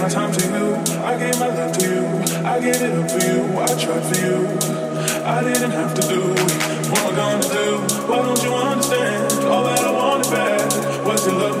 my time to you. I gave my love to you. I gave it up for you. I tried for you. I didn't have to do it. What am I gonna do? Why don't you understand? All that I wanted back was your love.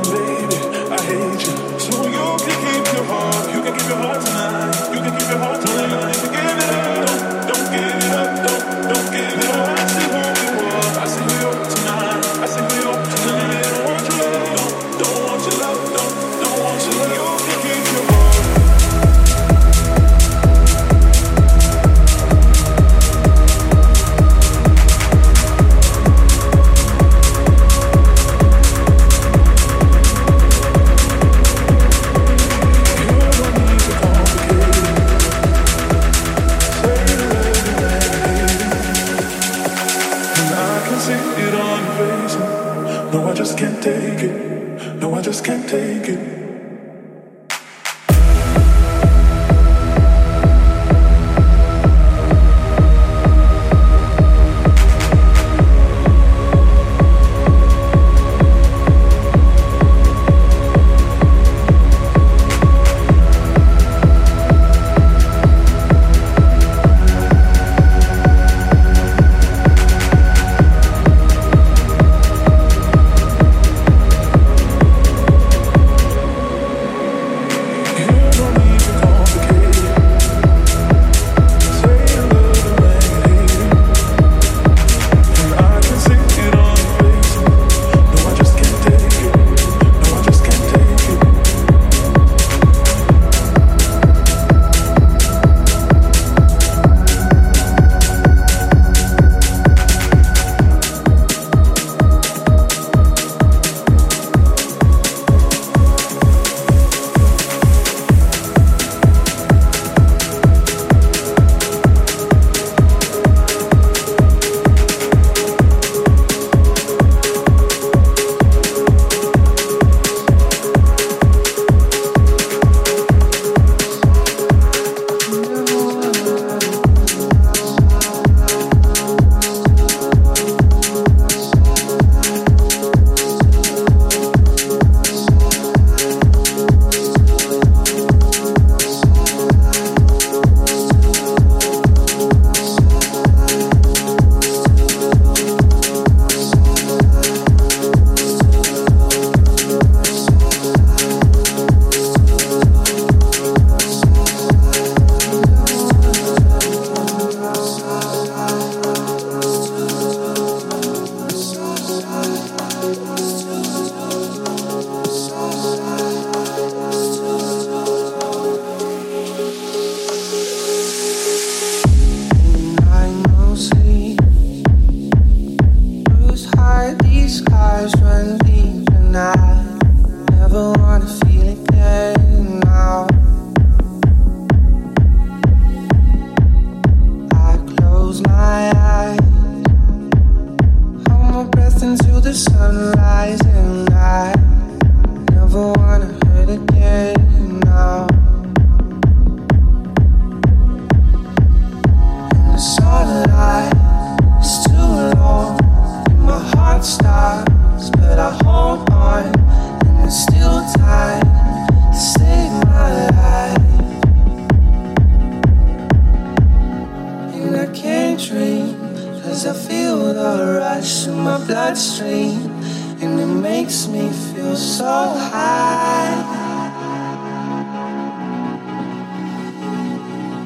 and it makes me feel so high.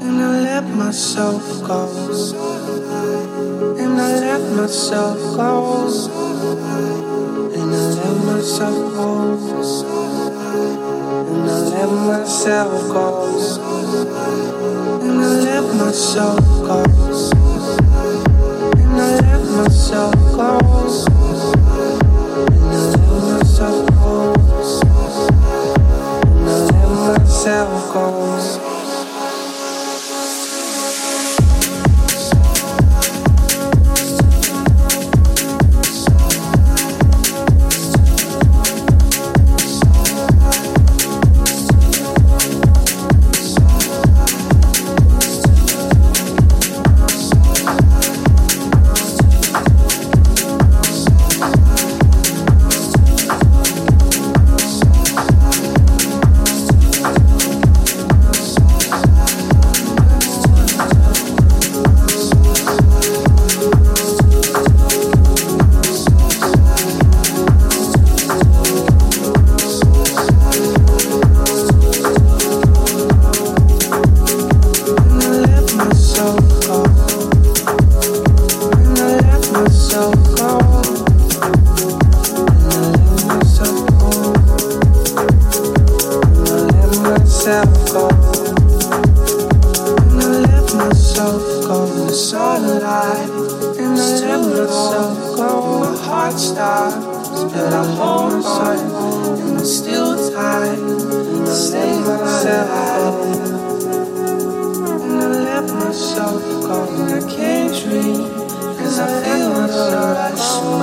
And I let myself go. And I let myself go. And I let myself go. And I let myself go. And I let myself go. And I let myself go myself go.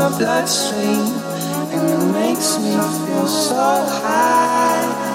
my bloodstream, and it makes me feel so high.